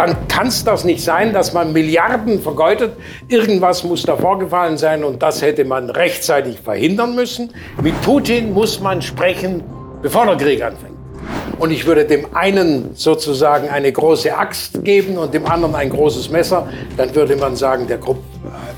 dann kann es das nicht sein, dass man Milliarden vergeudet. Irgendwas muss da vorgefallen sein und das hätte man rechtzeitig verhindern müssen. Mit Putin muss man sprechen, bevor der Krieg anfängt. Und ich würde dem einen sozusagen eine große Axt geben und dem anderen ein großes Messer. Dann würde man sagen, der Kopf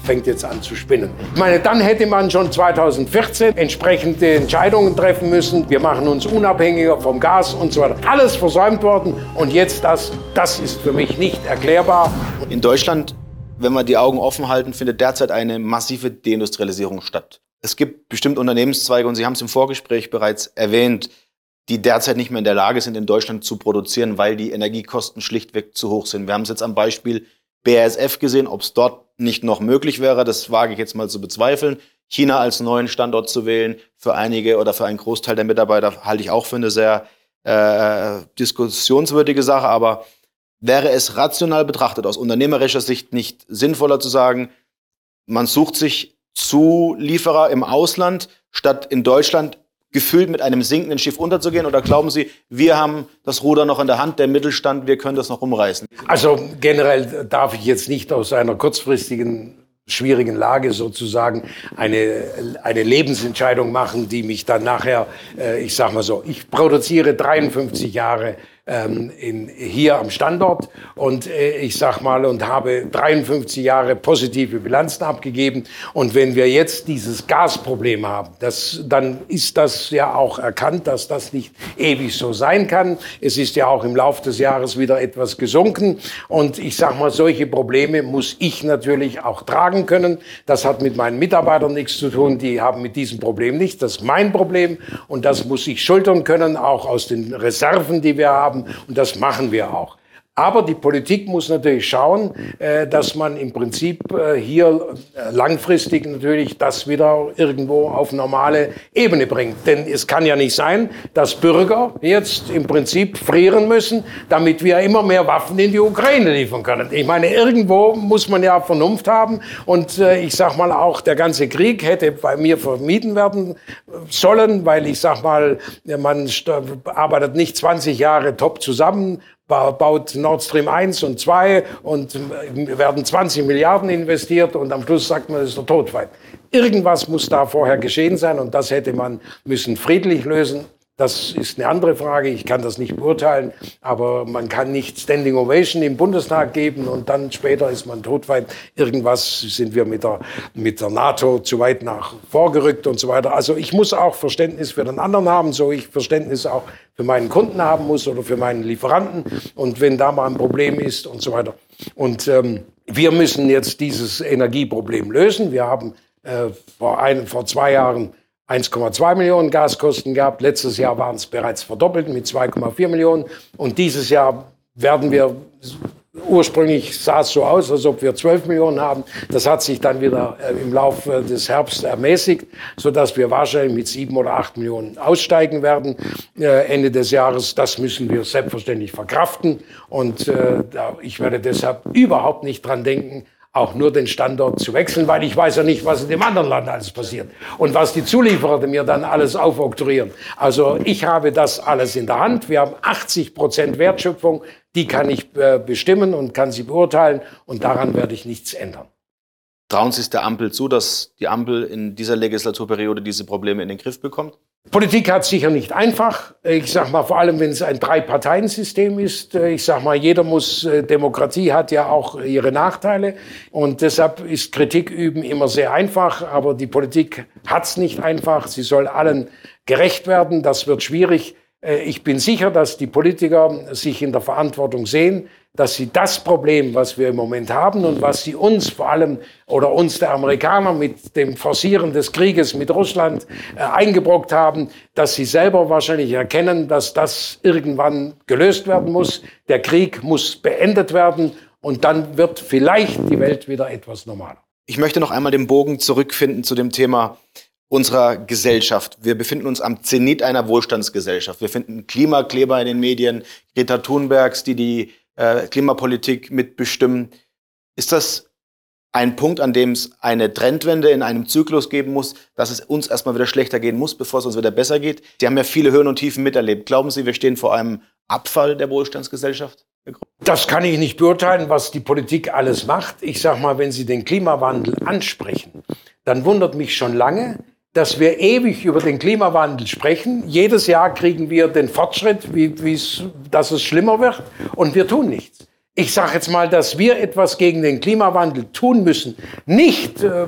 fängt jetzt an zu spinnen. Ich meine, dann hätte man schon 2014 entsprechende Entscheidungen treffen müssen. Wir machen uns unabhängiger vom Gas und so weiter. Alles versäumt worden und jetzt das, das ist für mich nicht erklärbar. In Deutschland, wenn wir die Augen offen halten, findet derzeit eine massive Deindustrialisierung statt. Es gibt bestimmt Unternehmenszweige, und Sie haben es im Vorgespräch bereits erwähnt, die derzeit nicht mehr in der Lage sind, in Deutschland zu produzieren, weil die Energiekosten schlichtweg zu hoch sind. Wir haben es jetzt am Beispiel BASF gesehen, ob es dort nicht noch möglich wäre, das wage ich jetzt mal zu bezweifeln. China als neuen Standort zu wählen, für einige oder für einen Großteil der Mitarbeiter halte ich auch für eine sehr äh, diskussionswürdige Sache, aber wäre es rational betrachtet aus unternehmerischer Sicht nicht sinnvoller zu sagen, man sucht sich Zulieferer im Ausland, statt in Deutschland gefühlt mit einem sinkenden Schiff unterzugehen? Oder glauben Sie, wir haben das Ruder noch in der Hand, der Mittelstand, wir können das noch umreißen? Also generell darf ich jetzt nicht aus einer kurzfristigen schwierigen Lage sozusagen eine, eine Lebensentscheidung machen, die mich dann nachher, äh, ich sag mal so, ich produziere 53 Jahre ähm, in, hier am Standort und äh, ich sag mal und habe 53 Jahre positive Bilanzen abgegeben und wenn wir jetzt dieses Gasproblem haben, das, dann ist das ja auch erkannt, dass das nicht ewig so sein kann. Es ist ja auch im Laufe des Jahres wieder etwas gesunken und ich sag mal, solche Probleme muss ich natürlich auch tragen können. Das hat mit meinen Mitarbeitern nichts zu tun, die haben mit diesem Problem nichts. Das ist mein Problem und das muss ich schultern können, auch aus den Reserven, die wir haben haben. Und das machen wir auch. Aber die Politik muss natürlich schauen, äh, dass man im Prinzip äh, hier äh, langfristig natürlich das wieder irgendwo auf normale Ebene bringt. Denn es kann ja nicht sein, dass Bürger jetzt im Prinzip frieren müssen, damit wir immer mehr Waffen in die Ukraine liefern können. Ich meine, irgendwo muss man ja Vernunft haben. Und ich sag mal auch, der ganze Krieg hätte bei mir vermieden werden sollen, weil ich sag mal, man arbeitet nicht 20 Jahre top zusammen baut Nord Stream 1 und 2 und werden 20 Milliarden investiert und am Schluss sagt man, das ist der Todfeind. Irgendwas muss da vorher geschehen sein und das hätte man müssen friedlich lösen. Das ist eine andere Frage, ich kann das nicht beurteilen, aber man kann nicht Standing Ovation im Bundestag geben und dann später ist man todweit. Irgendwas sind wir mit der, mit der NATO zu weit nach vorgerückt und so weiter. Also ich muss auch Verständnis für den anderen haben, so ich Verständnis auch für meinen Kunden haben muss oder für meinen Lieferanten und wenn da mal ein Problem ist und so weiter. Und ähm, wir müssen jetzt dieses Energieproblem lösen. Wir haben äh, vor, ein, vor zwei Jahren 1,2 Millionen Gaskosten gehabt. Letztes Jahr waren es bereits verdoppelt mit 2,4 Millionen. Und dieses Jahr werden wir, ursprünglich sah es so aus, als ob wir 12 Millionen haben. Das hat sich dann wieder äh, im Laufe des Herbst ermäßigt, sodass wir wahrscheinlich mit 7 oder 8 Millionen aussteigen werden äh, Ende des Jahres. Das müssen wir selbstverständlich verkraften. Und äh, ich werde deshalb überhaupt nicht dran denken, auch nur den Standort zu wechseln, weil ich weiß ja nicht, was in dem anderen Land alles passiert und was die Zulieferer mir dann alles aufoktroyieren. Also ich habe das alles in der Hand. Wir haben 80 Prozent Wertschöpfung, die kann ich äh, bestimmen und kann sie beurteilen und daran werde ich nichts ändern. Trauen Sie es der Ampel zu, dass die Ampel in dieser Legislaturperiode diese Probleme in den Griff bekommt? Politik hat sicher nicht einfach. Ich sag mal, vor allem, wenn es ein Drei-Parteien-System ist. Ich sag mal, jeder muss, äh, Demokratie hat ja auch ihre Nachteile. Und deshalb ist Kritik üben immer sehr einfach. Aber die Politik hat es nicht einfach. Sie soll allen gerecht werden. Das wird schwierig. Äh, ich bin sicher, dass die Politiker sich in der Verantwortung sehen, dass sie das Problem, was wir im Moment haben und was sie uns vor allem oder uns der Amerikaner mit dem Forcieren des Krieges mit Russland äh, eingebrockt haben, dass sie selber wahrscheinlich erkennen, dass das irgendwann gelöst werden muss. Der Krieg muss beendet werden und dann wird vielleicht die Welt wieder etwas normaler. Ich möchte noch einmal den Bogen zurückfinden zu dem Thema unserer Gesellschaft. Wir befinden uns am Zenit einer Wohlstandsgesellschaft. Wir finden Klimakleber in den Medien, Greta Thunbergs, die die äh, Klimapolitik mitbestimmen. Ist das ein Punkt, an dem es eine Trendwende in einem Zyklus geben muss, dass es uns erstmal wieder schlechter gehen muss, bevor es uns wieder besser geht? Sie haben ja viele Höhen und Tiefen miterlebt. Glauben Sie, wir stehen vor einem Abfall der Wohlstandsgesellschaft? Das kann ich nicht beurteilen, was die Politik alles macht. Ich sage mal, wenn Sie den Klimawandel ansprechen, dann wundert mich schon lange, dass wir ewig über den Klimawandel sprechen. Jedes Jahr kriegen wir den Fortschritt, wie, dass es schlimmer wird und wir tun nichts ich sage jetzt mal, dass wir etwas gegen den Klimawandel tun müssen, nicht äh,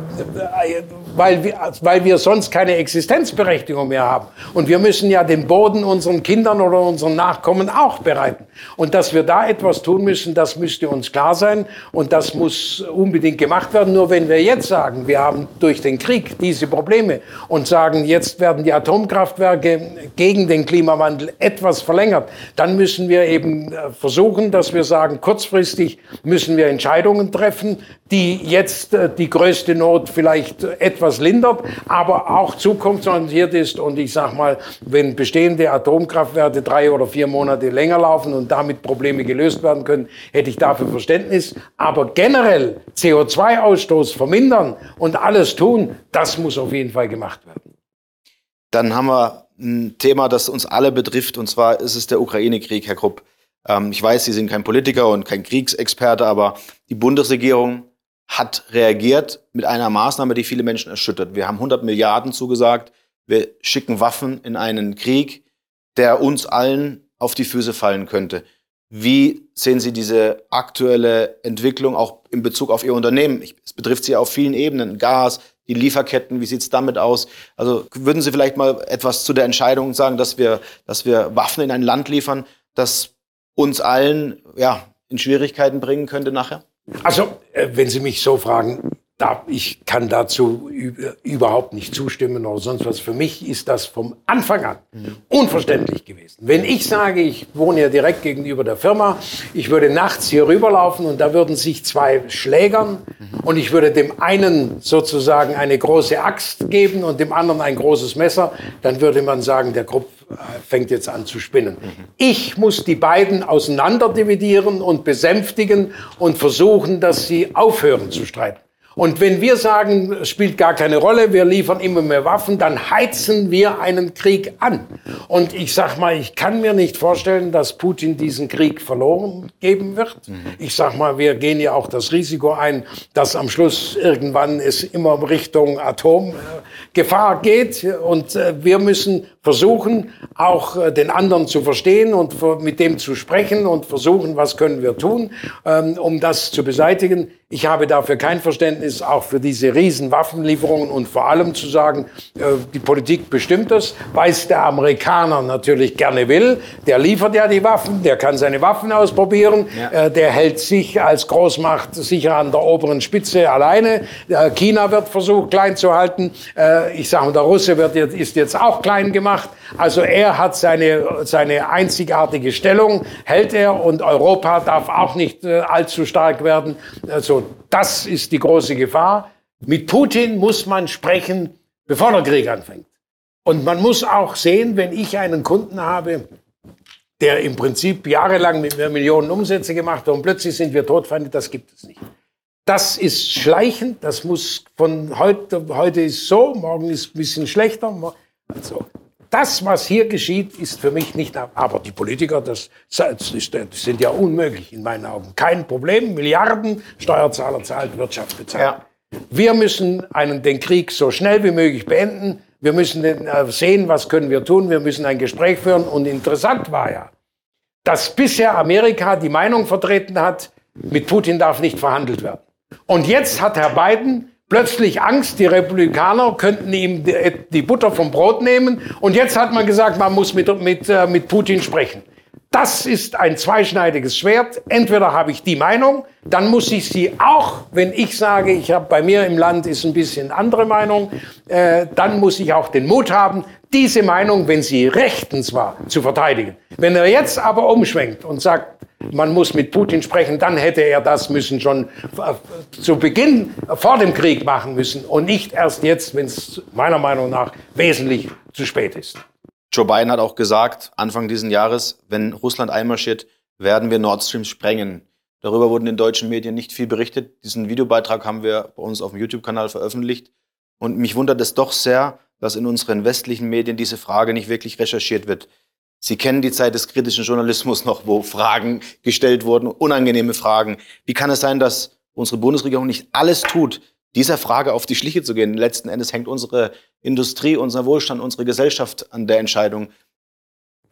weil, wir, weil wir sonst keine Existenzberechtigung mehr haben. Und wir müssen ja den Boden unseren Kindern oder unseren Nachkommen auch bereiten. Und dass wir da etwas tun müssen, das müsste uns klar sein und das muss unbedingt gemacht werden. Nur wenn wir jetzt sagen, wir haben durch den Krieg diese Probleme und sagen, jetzt werden die Atomkraftwerke gegen den Klimawandel etwas verlängert, dann müssen wir eben äh, versuchen, dass wir sagen, kurzfristig müssen wir Entscheidungen treffen, die jetzt äh, die größte Not vielleicht etwas lindert, aber auch zukunftsorientiert ist. Und ich sage mal, wenn bestehende Atomkraftwerke drei oder vier Monate länger laufen und damit Probleme gelöst werden können, hätte ich dafür Verständnis. Aber generell CO2-Ausstoß vermindern und alles tun, das muss auf jeden Fall gemacht werden. Dann haben wir ein Thema, das uns alle betrifft, und zwar ist es der Ukraine-Krieg, Herr Krupp. Ähm, ich weiß, Sie sind kein Politiker und kein Kriegsexperte, aber die Bundesregierung hat reagiert mit einer Maßnahme, die viele Menschen erschüttert. Wir haben 100 Milliarden zugesagt. Wir schicken Waffen in einen Krieg, der uns allen auf die Füße fallen könnte. Wie sehen Sie diese aktuelle Entwicklung auch in Bezug auf Ihr Unternehmen? Es betrifft Sie auf vielen Ebenen. Gas, die Lieferketten, wie sieht es damit aus? Also würden Sie vielleicht mal etwas zu der Entscheidung sagen, dass wir, dass wir Waffen in ein Land liefern, das uns allen ja, in Schwierigkeiten bringen könnte nachher? Also, äh, wenn Sie mich so fragen, da, ich kann dazu überhaupt nicht zustimmen oder sonst was. Für mich ist das vom Anfang an unverständlich gewesen. Wenn ich sage, ich wohne ja direkt gegenüber der Firma, ich würde nachts hier rüberlaufen und da würden sich zwei schlägern und ich würde dem einen sozusagen eine große Axt geben und dem anderen ein großes Messer, dann würde man sagen, der Kopf fängt jetzt an zu spinnen. Ich muss die beiden auseinanderdividieren und besänftigen und versuchen, dass sie aufhören zu streiten. Und wenn wir sagen, es spielt gar keine Rolle, wir liefern immer mehr Waffen, dann heizen wir einen Krieg an. Und ich sag mal, ich kann mir nicht vorstellen, dass Putin diesen Krieg verloren geben wird. Ich sag mal, wir gehen ja auch das Risiko ein, dass am Schluss irgendwann es immer Richtung Atomgefahr geht. Und äh, wir müssen versuchen, auch äh, den anderen zu verstehen und mit dem zu sprechen und versuchen, was können wir tun, ähm, um das zu beseitigen. Ich habe dafür kein Verständnis, auch für diese riesen Waffenlieferungen und vor allem zu sagen, äh, die Politik bestimmt das, weil es der Amerikaner natürlich gerne will. Der liefert ja die Waffen, der kann seine Waffen ausprobieren, ja. Äh, der hält sich als Großmacht sicher an der oberen Spitze alleine. China wird versucht, klein zu halten. Ich sage, der Russe wird jetzt, ist jetzt auch klein gemacht gemacht. Also er hat seine, seine einzigartige Stellung, hält er und Europa darf auch nicht äh, allzu stark werden. Also das ist die große Gefahr. Mit Putin muss man sprechen, bevor der Krieg anfängt. Und man muss auch sehen, wenn ich einen Kunden habe, der im Prinzip jahrelang mit mir Millionen Umsätze gemacht hat und plötzlich sind wir Todfeinde, das gibt es nicht. Das ist schleichend, das muss von heute, heute ist so, morgen ist ein bisschen schlechter. Also das, was hier geschieht, ist für mich nicht, aber die Politiker, das, das, sind ja unmöglich in meinen Augen. Kein Problem, Milliarden, Steuerzahler zahlt, Wirtschaft bezahlt. Ja. Wir müssen einen, den Krieg so schnell wie möglich beenden. Wir müssen äh, sehen, was können wir tun. Wir müssen ein Gespräch führen. Und interessant war ja, dass bisher Amerika die Meinung vertreten hat, mit Putin darf nicht verhandelt werden. Und jetzt hat Herr Biden plötzlich Angst, die Republikaner könnten ihm die Butter vom Brot nehmen. Und jetzt hat man gesagt, man muss mit, mit, äh, mit Putin sprechen. Das ist ein zweischneidiges Schwert. Entweder habe ich die Meinung, dann muss ich sie auch, wenn ich sage, ich habe bei mir im Land ist ein bisschen andere Meinung, äh, dann muss ich auch den Mut haben, diese Meinung, wenn sie rechtens war, zu verteidigen. Wenn er jetzt aber umschwenkt und sagt, man muss mit Putin sprechen, dann hätte er das müssen schon zu Beginn vor dem Krieg machen müssen und nicht erst jetzt, wenn es meiner Meinung nach wesentlich zu spät ist. Joe Biden hat auch gesagt, Anfang dieses Jahres, wenn Russland einmarschiert, werden wir Nord Stream sprengen. Darüber wurden in deutschen Medien nicht viel berichtet. Diesen Videobeitrag haben wir bei uns auf dem YouTube-Kanal veröffentlicht. Und mich wundert es doch sehr, dass in unseren westlichen Medien diese Frage nicht wirklich recherchiert wird. Sie kennen die Zeit des kritischen Journalismus noch, wo Fragen gestellt wurden, unangenehme Fragen. Wie kann es sein, dass unsere Bundesregierung nicht alles tut, dieser Frage auf die Schliche zu gehen? Letzten Endes hängt unsere Industrie, unser Wohlstand, unsere Gesellschaft an der Entscheidung.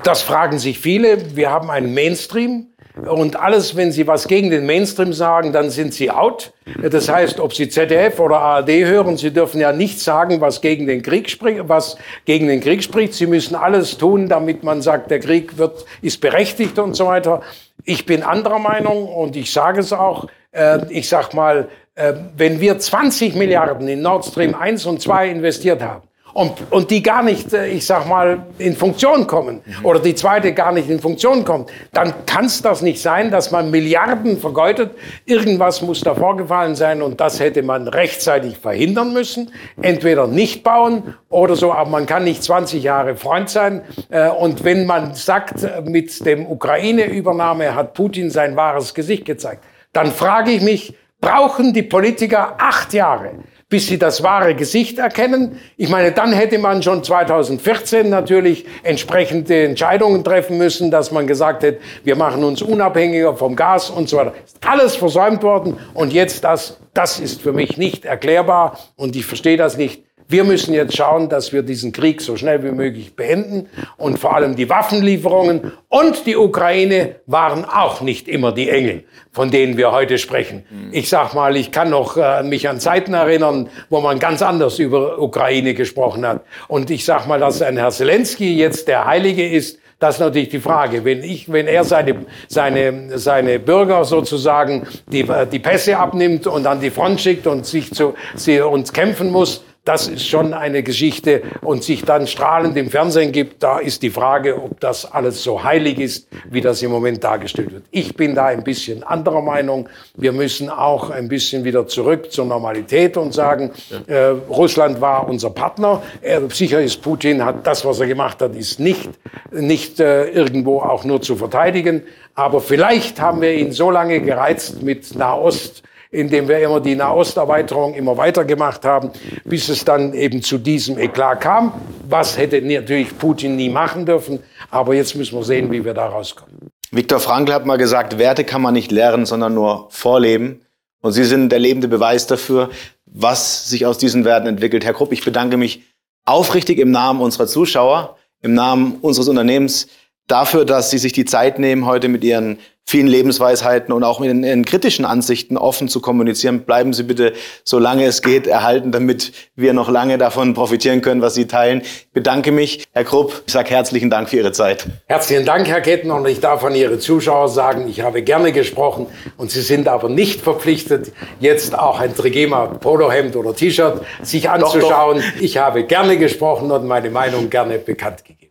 Das fragen sich viele. Wir haben einen Mainstream. Und alles, wenn Sie was gegen den Mainstream sagen, dann sind Sie out. Das heißt, ob Sie ZDF oder ARD hören, Sie dürfen ja nichts sagen, was gegen den Krieg spricht, was gegen den Krieg spricht. Sie müssen alles tun, damit man sagt, der Krieg wird, ist berechtigt und so weiter. Ich bin anderer Meinung und ich sage es auch. Äh, ich sag mal, wenn wir 20 Milliarden in Nord Stream 1 und 2 investiert haben, und, und die gar nicht, äh, ich sag mal, in Funktion kommen oder die zweite gar nicht in Funktion kommt, dann kann es das nicht sein, dass man Milliarden vergeudet. Irgendwas muss da vorgefallen sein und das hätte man rechtzeitig verhindern müssen. Entweder nicht bauen oder so, aber man kann nicht 20 Jahre Freund sein. Äh, und wenn man sagt, äh, mit dem Ukraine-Übernahme hat Putin sein wahres Gesicht gezeigt, dann frage ich mich, brauchen die Politiker acht Jahre? bis sie das wahre Gesicht erkennen. Ich meine, dann hätte man schon 2014 natürlich entsprechende Entscheidungen treffen müssen, dass man gesagt hätte, wir machen uns unabhängiger vom Gas und so weiter. Ist alles versäumt worden und jetzt das, das ist für mich nicht erklärbar und ich verstehe das nicht. Wir müssen jetzt schauen, dass wir diesen Krieg so schnell wie möglich beenden und vor allem die Waffenlieferungen und die Ukraine waren auch nicht immer die Engel, von denen wir heute sprechen. Ich sag mal, ich kann noch äh, mich an Zeiten erinnern, wo man ganz anders über Ukraine gesprochen hat. Und ich sag mal, dass ein Herr Zelensky jetzt der Heilige ist, das ist natürlich die Frage. Wenn ich, wenn er seine, seine, seine Bürger sozusagen die, die Pässe abnimmt und an die Front schickt und sich zu, sie uns kämpfen muss, das ist schon eine Geschichte und sich dann strahlend im Fernsehen gibt, da ist die Frage, ob das alles so heilig ist, wie das im Moment dargestellt wird. Ich bin da ein bisschen anderer Meinung. Wir müssen auch ein bisschen wieder zurück zur Normalität und sagen, äh, Russland war unser Partner. Er, sicher ist Putin, hat das, was er gemacht hat, ist nicht, nicht äh, irgendwo auch nur zu verteidigen. Aber vielleicht haben wir ihn so lange gereizt mit Nahost, indem wir immer die Nahosterweiterung immer weiter gemacht haben, bis es dann eben zu diesem Eklat kam. Was hätte natürlich Putin nie machen dürfen. Aber jetzt müssen wir sehen, wie wir da rauskommen. Viktor Frankl hat mal gesagt, Werte kann man nicht lernen, sondern nur vorleben. Und Sie sind der lebende Beweis dafür, was sich aus diesen Werten entwickelt. Herr Krupp, ich bedanke mich aufrichtig im Namen unserer Zuschauer, im Namen unseres Unternehmens dafür, dass Sie sich die Zeit nehmen, heute mit Ihren vielen Lebensweisheiten und auch mit den, den, kritischen Ansichten offen zu kommunizieren. Bleiben Sie bitte, solange es geht, erhalten, damit wir noch lange davon profitieren können, was Sie teilen. Ich bedanke mich, Herr Krupp. Ich sage herzlichen Dank für Ihre Zeit. Herzlichen Dank, Herr Ketten. Und ich darf an Ihre Zuschauer sagen, ich habe gerne gesprochen und Sie sind aber nicht verpflichtet, jetzt auch ein Trigema Polohemd oder T-Shirt sich anzuschauen. Doch, doch. Ich habe gerne gesprochen und meine Meinung gerne bekannt gegeben.